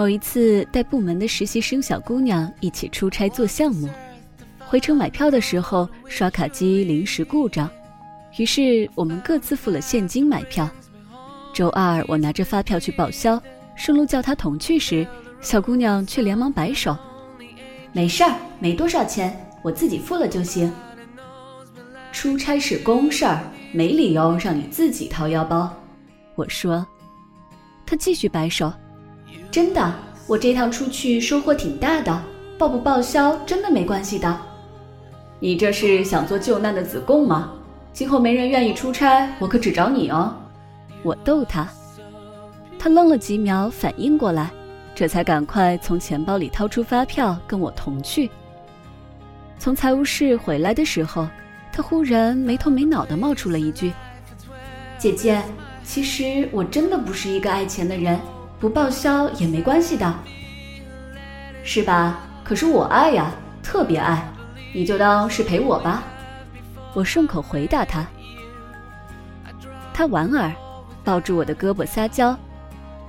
某一次带部门的实习生小姑娘一起出差做项目，回程买票的时候刷卡机临时故障，于是我们各自付了现金买票。周二我拿着发票去报销，顺路叫她同去时，小姑娘却连忙摆手：“没事儿，没多少钱，我自己付了就行。”出差是公事儿，没理由让你自己掏腰包。我说，他继续摆手。真的，我这趟出去收获挺大的，报不报销真的没关系的。你这是想做救难的子贡吗？今后没人愿意出差，我可只找你哦。我逗他，他愣了几秒，反应过来，这才赶快从钱包里掏出发票跟我同去。从财务室回来的时候，他忽然没头没脑的冒出了一句：“姐姐，其实我真的不是一个爱钱的人。”不报销也没关系的，是吧？可是我爱呀，特别爱，你就当是陪我吧。我顺口回答他。他莞尔，抱住我的胳膊撒娇。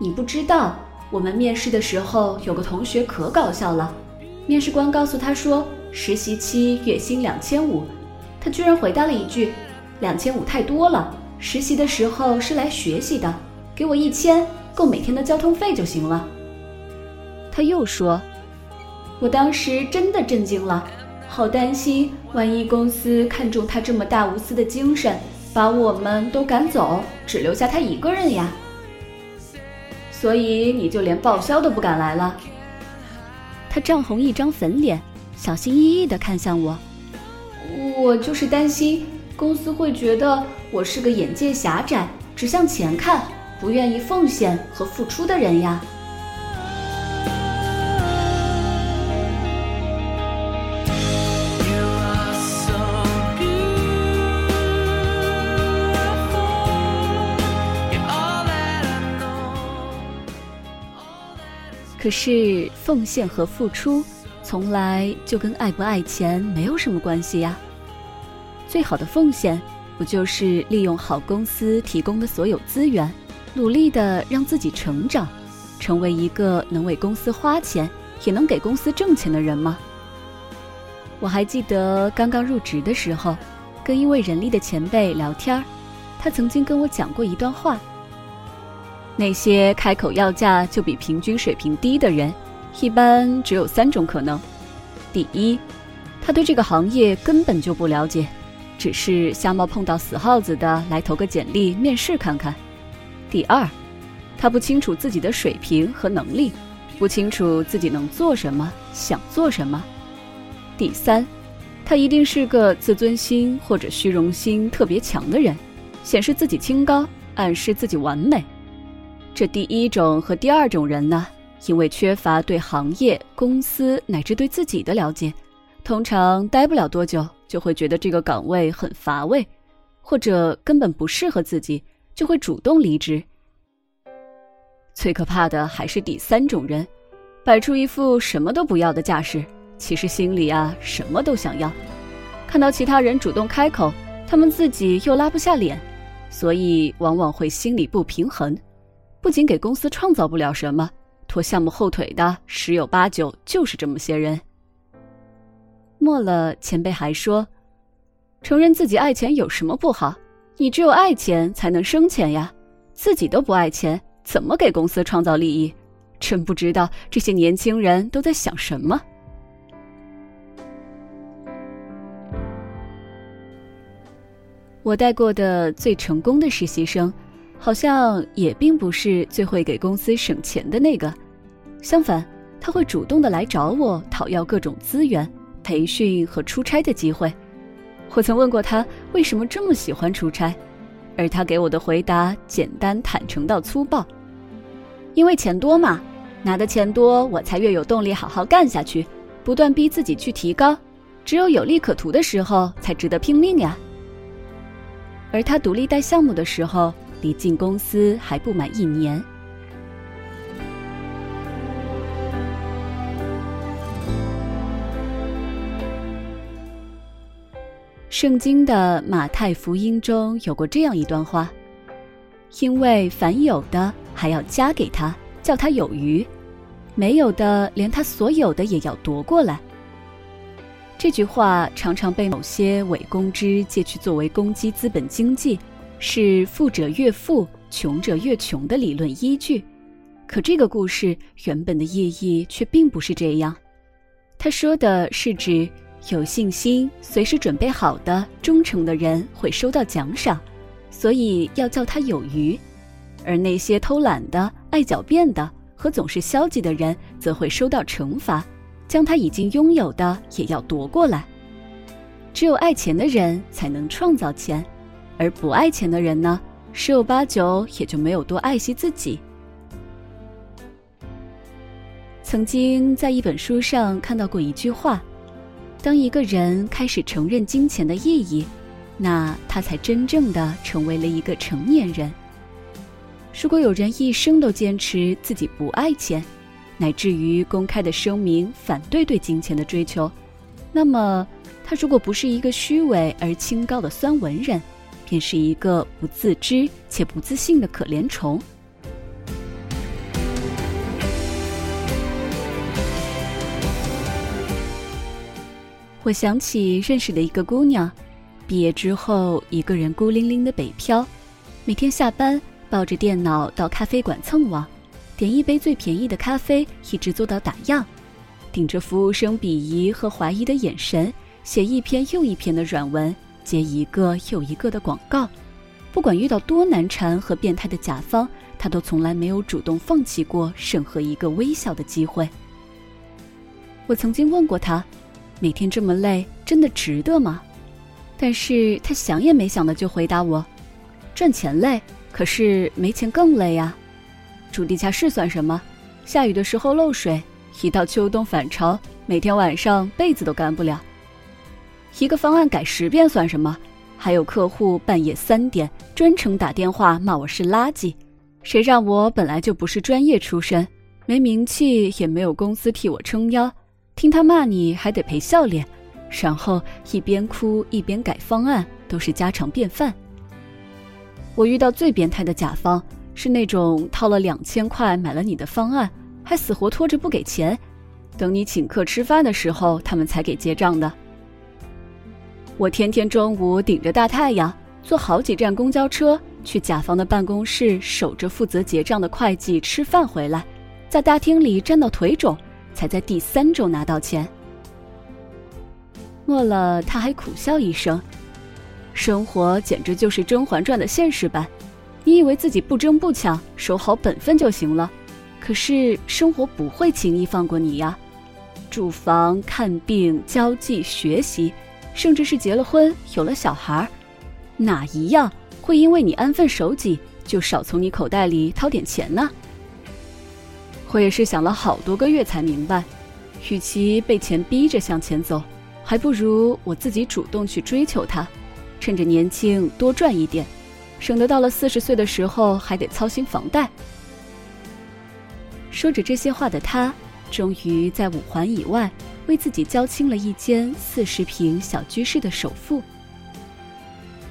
你不知道，我们面试的时候有个同学可搞笑了。面试官告诉他说，实习期月薪两千五，他居然回答了一句：“两千五太多了，实习的时候是来学习的，给我一千。”够每天的交通费就行了。他又说：“我当时真的震惊了，好担心，万一公司看中他这么大无私的精神，把我们都赶走，只留下他一个人呀。所以你就连报销都不敢来了。”他涨红一张粉脸，小心翼翼地看向我：“我就是担心公司会觉得我是个眼界狭窄，只向前看。”不愿意奉献和付出的人呀。可是，奉献和付出，从来就跟爱不爱钱没有什么关系呀。最好的奉献，不就是利用好公司提供的所有资源？努力的让自己成长，成为一个能为公司花钱，也能给公司挣钱的人吗？我还记得刚刚入职的时候，跟一位人力的前辈聊天他曾经跟我讲过一段话：那些开口要价就比平均水平低的人，一般只有三种可能：第一，他对这个行业根本就不了解，只是瞎猫碰到死耗子的来投个简历面试看看。第二，他不清楚自己的水平和能力，不清楚自己能做什么，想做什么。第三，他一定是个自尊心或者虚荣心特别强的人，显示自己清高，暗示自己完美。这第一种和第二种人呢，因为缺乏对行业、公司乃至对自己的了解，通常待不了多久就会觉得这个岗位很乏味，或者根本不适合自己。就会主动离职。最可怕的还是第三种人，摆出一副什么都不要的架势，其实心里啊什么都想要。看到其他人主动开口，他们自己又拉不下脸，所以往往会心里不平衡。不仅给公司创造不了什么，拖项目后腿的十有八九就是这么些人。末了，前辈还说，承认自己爱钱有什么不好？你只有爱钱才能生钱呀，自己都不爱钱，怎么给公司创造利益？真不知道这些年轻人都在想什么。我带过的最成功的实习生，好像也并不是最会给公司省钱的那个，相反，他会主动的来找我讨要各种资源、培训和出差的机会。我曾问过他为什么这么喜欢出差，而他给我的回答简单坦诚到粗暴：“因为钱多嘛，拿的钱多，我才越有动力好好干下去，不断逼自己去提高。只有有利可图的时候，才值得拼命呀。”而他独立带项目的时候，离进公司还不满一年。圣经的马太福音中有过这样一段话：“因为凡有的还要加给他，叫他有余；没有的连他所有的也要夺过来。这句话常常被某些伪公知借去作为攻击资本经济，是富者越富、穷者越穷的理论依据。可这个故事原本的意义却并不是这样。他说的是指有信心、随时准备好的忠诚的人会收到奖赏，所以要叫他有余；而那些偷懒的、爱狡辩的和总是消极的人，则会收到惩罚，将他已经拥有的也要夺过来。只有爱钱的人才能创造钱，而不爱钱的人呢，十有八九也就没有多爱惜自己。曾经在一本书上看到过一句话：当一个人开始承认金钱的意义，那他才真正的成为了一个成年人。如果有人一生都坚持自己不爱钱，乃至于公开的声明反对对金钱的追求，那么他如果不是一个虚伪而清高的酸文人，便是一个不自知且不自信的可怜虫。我想起认识的一个姑娘，毕业之后一个人孤零零的北漂，每天下班抱着电脑到咖啡馆蹭网，点一杯最便宜的咖啡，一直做到打烊，顶着服务生鄙夷和怀疑的眼神，写一篇又一篇的软文，接一个又一个的广告。不管遇到多难缠和变态的甲方，她都从来没有主动放弃过任何一个微笑的机会。我曾经问过她。每天这么累，真的值得吗？但是他想也没想的就回答我：“赚钱累，可是没钱更累呀。住地下室算什么？下雨的时候漏水，一到秋冬反潮，每天晚上被子都干不了。一个方案改十遍算什么？还有客户半夜三点专程打电话骂我是垃圾，谁让我本来就不是专业出身，没名气，也没有公司替我撑腰。”听他骂你还得赔笑脸，然后一边哭一边改方案，都是家常便饭。我遇到最变态的甲方是那种掏了两千块买了你的方案，还死活拖着不给钱，等你请客吃饭的时候他们才给结账的。我天天中午顶着大太阳坐好几站公交车去甲方的办公室守着负责结账的会计吃饭回来，在大厅里站到腿肿。才在第三周拿到钱。末了，他还苦笑一声：“生活简直就是《甄嬛传》的现实版。你以为自己不争不抢，守好本分就行了？可是生活不会轻易放过你呀！住房、看病、交际、学习，甚至是结了婚、有了小孩，哪一样会因为你安分守己就少从你口袋里掏点钱呢？”我也是想了好多个月才明白，与其被钱逼着向前走，还不如我自己主动去追求它，趁着年轻多赚一点，省得到了四十岁的时候还得操心房贷。说着这些话的他，终于在五环以外为自己交清了一间四十平小居室的首付。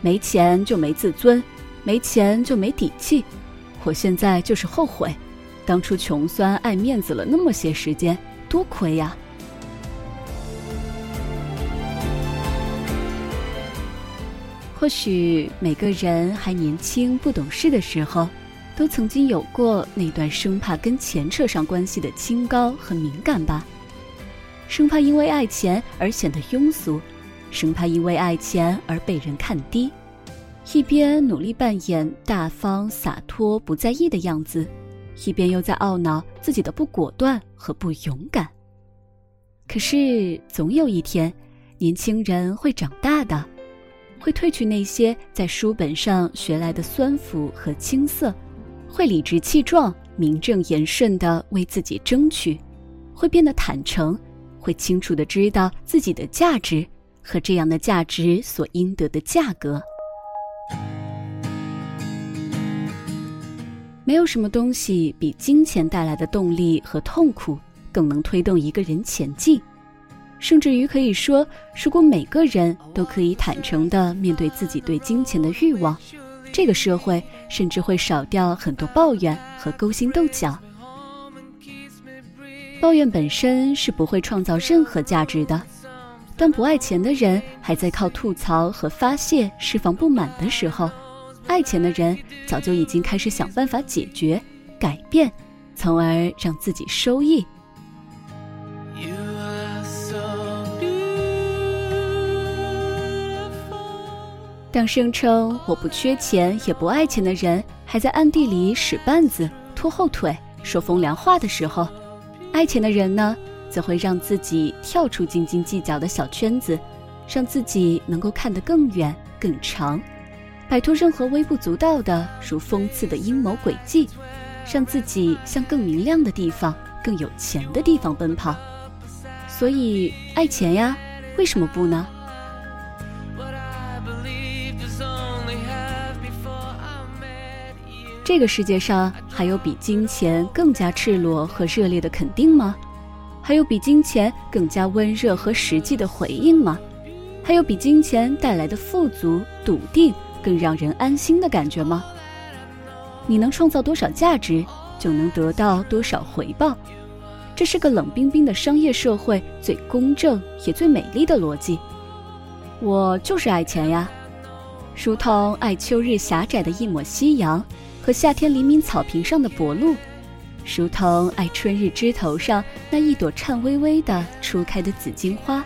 没钱就没自尊，没钱就没底气，我现在就是后悔。当初穷酸爱面子了那么些时间，多亏呀！或许每个人还年轻不懂事的时候，都曾经有过那段生怕跟钱扯上关系的清高和敏感吧。生怕因为爱钱而显得庸俗，生怕因为爱钱而被人看低，一边努力扮演大方洒脱不在意的样子。一边又在懊恼自己的不果断和不勇敢。可是总有一天，年轻人会长大的，会褪去那些在书本上学来的酸腐和青涩，会理直气壮、名正言顺地为自己争取，会变得坦诚，会清楚地知道自己的价值和这样的价值所应得的价格。没有什么东西比金钱带来的动力和痛苦更能推动一个人前进，甚至于可以说，如果每个人都可以坦诚地面对自己对金钱的欲望，这个社会甚至会少掉很多抱怨和勾心斗角。抱怨本身是不会创造任何价值的。当不爱钱的人还在靠吐槽和发泄释放不满的时候，爱钱的人早就已经开始想办法解决、改变，从而让自己收益。当声称我不缺钱也不爱钱的人还在暗地里使绊子、拖后腿、说风凉话的时候，爱钱的人呢？则会让自己跳出斤斤计较的小圈子，让自己能够看得更远更长，摆脱任何微不足道的如讽刺的阴谋诡计，让自己向更明亮的地方、更有钱的地方奔跑。所以，爱钱呀，为什么不呢？这个世界上还有比金钱更加赤裸和热烈的肯定吗？还有比金钱更加温热和实际的回应吗？还有比金钱带来的富足、笃定更让人安心的感觉吗？你能创造多少价值，就能得到多少回报，这是个冷冰冰的商业社会最公正也最美丽的逻辑。我就是爱钱呀，如同爱秋日狭窄的一抹夕阳和夏天黎明草坪上的薄露。如同爱春日枝头上那一朵颤巍巍的初开的紫荆花，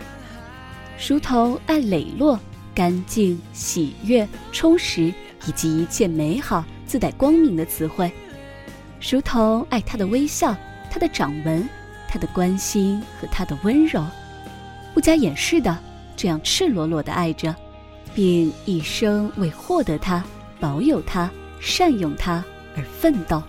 如同爱磊落、干净、喜悦、充实以及一切美好、自带光明的词汇，如同爱他的微笑、他的掌纹、他的关心和他的温柔，不加掩饰的这样赤裸裸的爱着，并一生为获得他、保有他、善用他而奋斗。